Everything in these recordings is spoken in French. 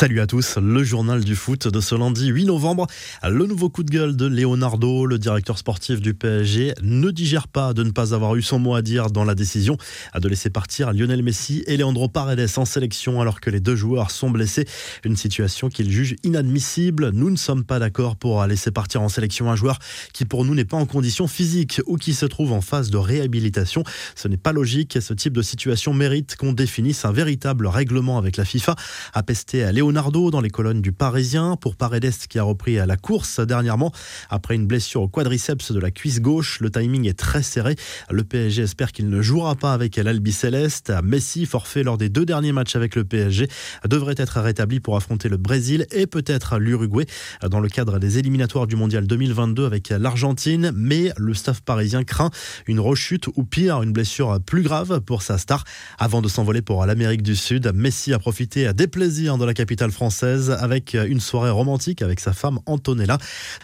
Salut à tous, le journal du foot de ce lundi 8 novembre. Le nouveau coup de gueule de Leonardo, le directeur sportif du PSG, ne digère pas de ne pas avoir eu son mot à dire dans la décision de laisser partir Lionel Messi et Leandro Paredes en sélection alors que les deux joueurs sont blessés. Une situation qu'il juge inadmissible. Nous ne sommes pas d'accord pour laisser partir en sélection un joueur qui pour nous n'est pas en condition physique ou qui se trouve en phase de réhabilitation. Ce n'est pas logique et ce type de situation mérite qu'on définisse un véritable règlement avec la FIFA. À Leonardo dans les colonnes du Parisien pour Paredes qui a repris la course dernièrement après une blessure au quadriceps de la cuisse gauche. Le timing est très serré. Le PSG espère qu'il ne jouera pas avec l'Albi Céleste. Messi, forfait lors des deux derniers matchs avec le PSG, devrait être rétabli pour affronter le Brésil et peut-être l'Uruguay dans le cadre des éliminatoires du Mondial 2022 avec l'Argentine. Mais le staff parisien craint une rechute ou pire, une blessure plus grave pour sa star. Avant de s'envoler pour l'Amérique du Sud, Messi a profité des plaisirs de la capitale française avec une soirée romantique avec sa femme Antonella.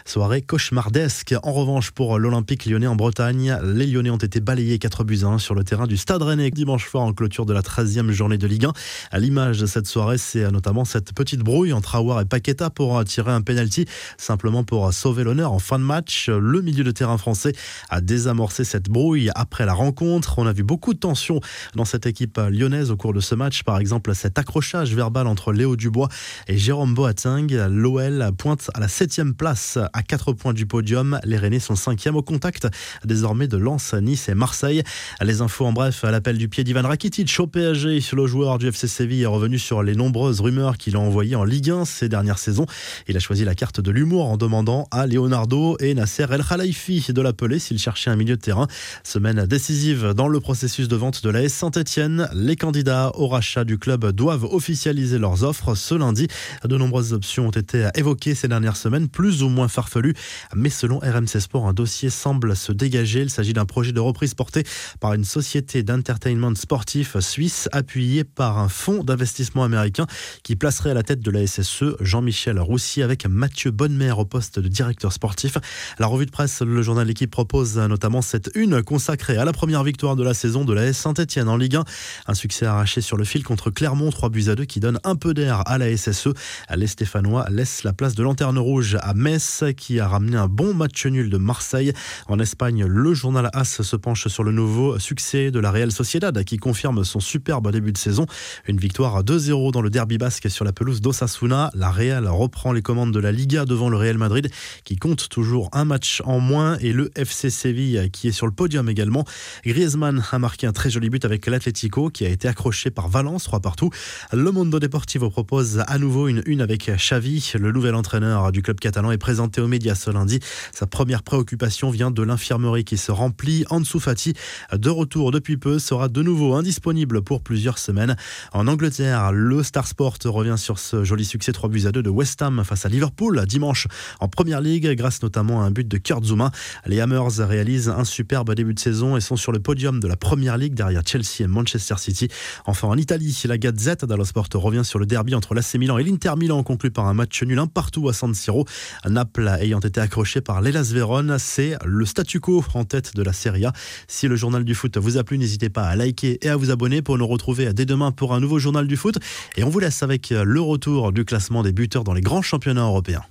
Soirée cauchemardesque. En revanche, pour l'Olympique lyonnais en Bretagne, les Lyonnais ont été balayés 4 buts 1 sur le terrain du Stade Rennais dimanche soir en clôture de la 13e journée de Ligue 1. À l'image de cette soirée, c'est notamment cette petite brouille entre Aouar et Paqueta pour tirer un penalty, simplement pour sauver l'honneur en fin de match. Le milieu de terrain français a désamorcé cette brouille après la rencontre. On a vu beaucoup de tensions dans cette équipe lyonnaise au cours de ce match. Par exemple, cet accrochage verbal entre Léo Dubois et Jérôme Boateng. L'OL pointe à la 7 place à 4 points du podium. Les Rennais sont 5 au contact désormais de Lens, Nice et Marseille. Les infos en bref à l'appel du pied d'Ivan Rakitic au PSG. Le joueur du FC Séville est revenu sur les nombreuses rumeurs qu'il a envoyées en Ligue 1 ces dernières saisons. Il a choisi la carte de l'humour en demandant à Leonardo et Nasser El Khalifi de l'appeler s'il cherchait un milieu de terrain. Semaine décisive dans le processus de vente de la S Saint-Etienne. Les candidats au rachat du club doivent officialiser leurs offres ce lundi. De nombreuses options ont été évoquées ces dernières semaines, plus ou moins farfelues. Mais selon RMC Sport, un dossier semble se dégager. Il s'agit d'un projet de reprise porté par une société d'entertainment sportif suisse appuyée par un fonds d'investissement américain qui placerait à la tête de la SSE Jean-Michel Roussy avec Mathieu Bonnemer au poste de directeur sportif. La revue de presse, le journal L'équipe propose notamment cette une consacrée à la première victoire de la saison de la S Saint-Etienne en Ligue 1. Un succès arraché sur le fil contre Clermont, 3 buts à 2 qui donne un peu d'air à la SSE. Les Stéphanois laissent la place de lanterne rouge à Metz qui a ramené un bon match nul de Marseille. En Espagne, le journal AS se penche sur le nouveau succès de la Real Sociedad qui confirme son superbe début de saison. Une victoire à 2-0 dans le derby basque sur la pelouse d'Osasuna. La Real reprend les commandes de la Liga devant le Real Madrid qui compte toujours un match en moins et le FC Séville qui est sur le podium également. Griezmann a marqué un très joli but avec l'Atlético qui a été accroché par Valence 3 partout. Le Mondo Deportivo propose à nouveau une une avec Xavi. Le nouvel entraîneur du club catalan est présenté aux médias ce lundi. Sa première préoccupation vient de l'infirmerie qui se remplit. Ansu Fati, de retour depuis peu, sera de nouveau indisponible pour plusieurs semaines. En Angleterre, le Star Sport revient sur ce joli succès 3 buts à 2 de West Ham face à Liverpool dimanche en Première Ligue grâce notamment à un but de Kurt Zuma. Les Hammers réalisent un superbe début de saison et sont sur le podium de la Première Ligue derrière Chelsea et Manchester City. Enfin en Italie, la Gazette dello Sport revient sur le derby entre l'AC Milan et l'Inter Milan conclu par un match nul un partout à San Siro. Naples ayant été accroché par l'Elas Vérone, c'est le statu quo en tête de la Serie A. Si le journal du foot vous a plu, n'hésitez pas à liker et à vous abonner pour nous retrouver dès demain pour un nouveau journal du foot. Et on vous laisse avec le retour du classement des buteurs dans les grands championnats européens.